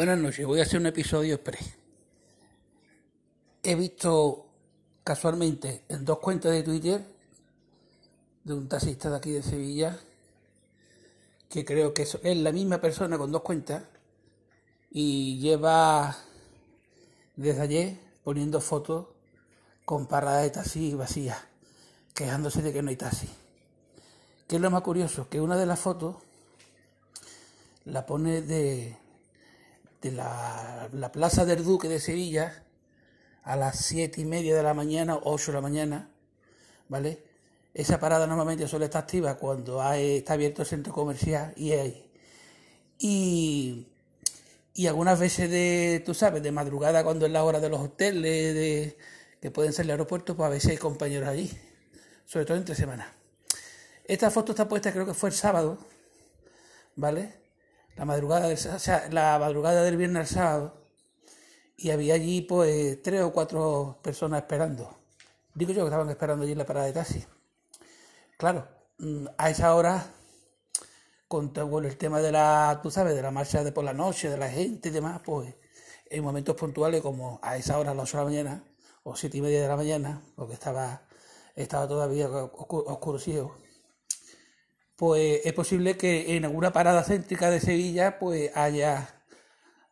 Buenas noches, voy a hacer un episodio express. He visto casualmente en dos cuentas de Twitter de un taxista de aquí de Sevilla, que creo que es la misma persona con dos cuentas, y lleva desde ayer poniendo fotos con paradas de taxi vacías, quejándose de que no hay taxi. ¿Qué es lo más curioso? Que una de las fotos la pone de de la, Plaza del Duque de Sevilla a las siete y media de la mañana, ocho de la mañana, ¿vale? Esa parada normalmente suele estar activa cuando hay, está abierto el centro comercial y hay. Y, y algunas veces de, tú sabes, de madrugada cuando es la hora de los hoteles, de, que pueden ser el aeropuerto, pues a veces hay compañeros allí, sobre todo entre semanas. Esta foto está puesta, creo que fue el sábado, ¿vale? La madrugada del, la madrugada del viernes al sábado y había allí pues tres o cuatro personas esperando. Digo yo que estaban esperando allí en la parada de taxi. Claro, mm, a esa hora, con todo el tema de la, tú sabes, de la marcha de por la noche, de la gente y demás, pues en momentos puntuales como a esa hora, a las 8 de la mañana, o siete y media de la mañana, porque estaba, estaba todavía oscurecido pues es posible que en alguna parada céntrica de Sevilla pues haya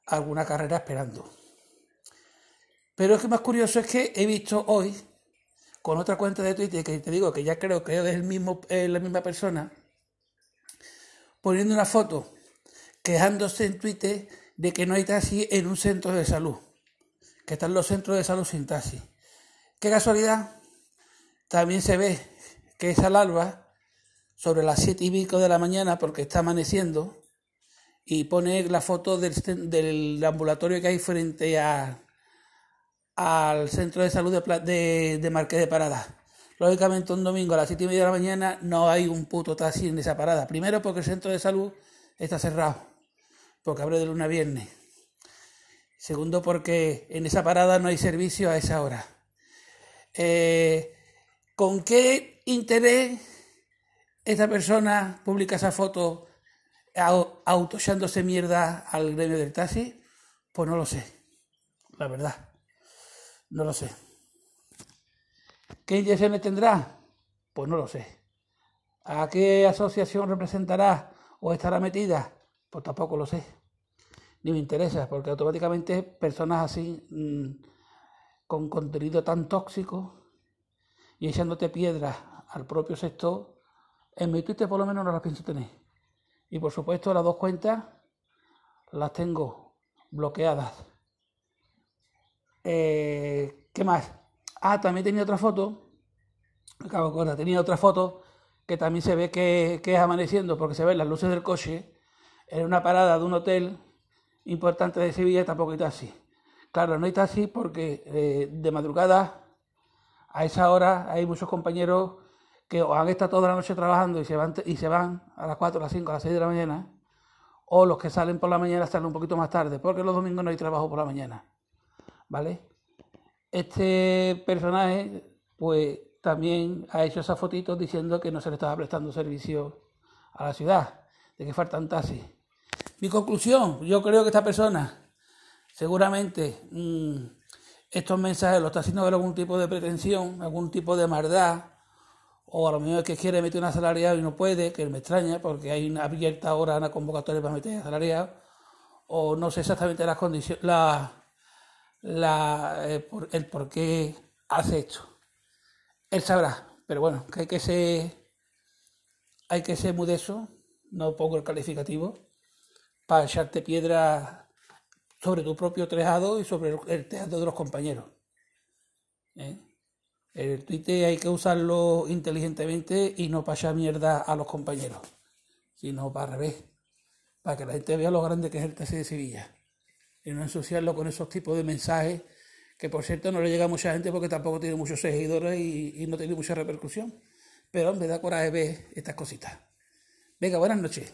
alguna carrera esperando. Pero es que más curioso es que he visto hoy con otra cuenta de Twitter que te digo que ya creo que es el mismo, la misma persona poniendo una foto quejándose en Twitter de que no hay taxi en un centro de salud, que están los centros de salud sin taxi. Qué casualidad, también se ve que esa larva sobre las siete y pico de la mañana porque está amaneciendo y pone la foto del, del ambulatorio que hay frente a, al centro de salud de, de, de Marqués de Parada. Lógicamente un domingo a las siete y media de la mañana no hay un puto taxi en esa parada. Primero porque el centro de salud está cerrado, porque abre de luna a viernes. Segundo porque en esa parada no hay servicio a esa hora. Eh, ¿Con qué interés esta persona publica esa foto autochándose mierda al gremio del taxi, pues no lo sé, la verdad, no lo sé. ¿Qué intenciones tendrá? Pues no lo sé. ¿A qué asociación representará o estará metida? Pues tampoco lo sé. Ni me interesa, porque automáticamente personas así, mm, con contenido tan tóxico y echándote piedras al propio sector, en mi Twitter por lo menos no las pienso tener. Y por supuesto las dos cuentas las tengo bloqueadas. Eh, ¿Qué más? Ah, también tenía otra foto. Acabo de tenía otra foto que también se ve que, es amaneciendo porque se ven las luces del coche en una parada de un hotel importante de Sevilla tampoco hay taxi. Claro, no hay taxi porque eh, de madrugada a esa hora hay muchos compañeros que han estado toda la noche trabajando y se van, y se van a las 4, a las 5, a las 6 de la mañana, o los que salen por la mañana salen un poquito más tarde, porque los domingos no hay trabajo por la mañana. ¿Vale? Este personaje, pues también ha hecho esas fotitos diciendo que no se le estaba prestando servicio a la ciudad, de que faltan taxis. Mi conclusión, yo creo que esta persona, seguramente, mm, estos mensajes los está haciendo de algún tipo de pretensión, algún tipo de maldad, o a lo mejor es que quiere meter una asalariado y no puede, que me extraña porque hay una abierta ahora una convocatoria para meter asalariado, o no sé exactamente las condiciones, la, la, eh, el por qué hace esto. Él sabrá, pero bueno, que hay que ser, hay que ser mudeso, no pongo el calificativo, para echarte piedra sobre tu propio tejado y sobre el tejado de los compañeros. ¿Eh? El Twitter hay que usarlo inteligentemente y no para echar mierda a los compañeros, sino para al revés, para que la gente vea lo grande que es el TC de Sevilla y no ensuciarlo con esos tipos de mensajes que por cierto no le llega a mucha gente porque tampoco tiene muchos seguidores y, y no tiene mucha repercusión. Pero me da coraje ver estas cositas. Venga, buenas noches.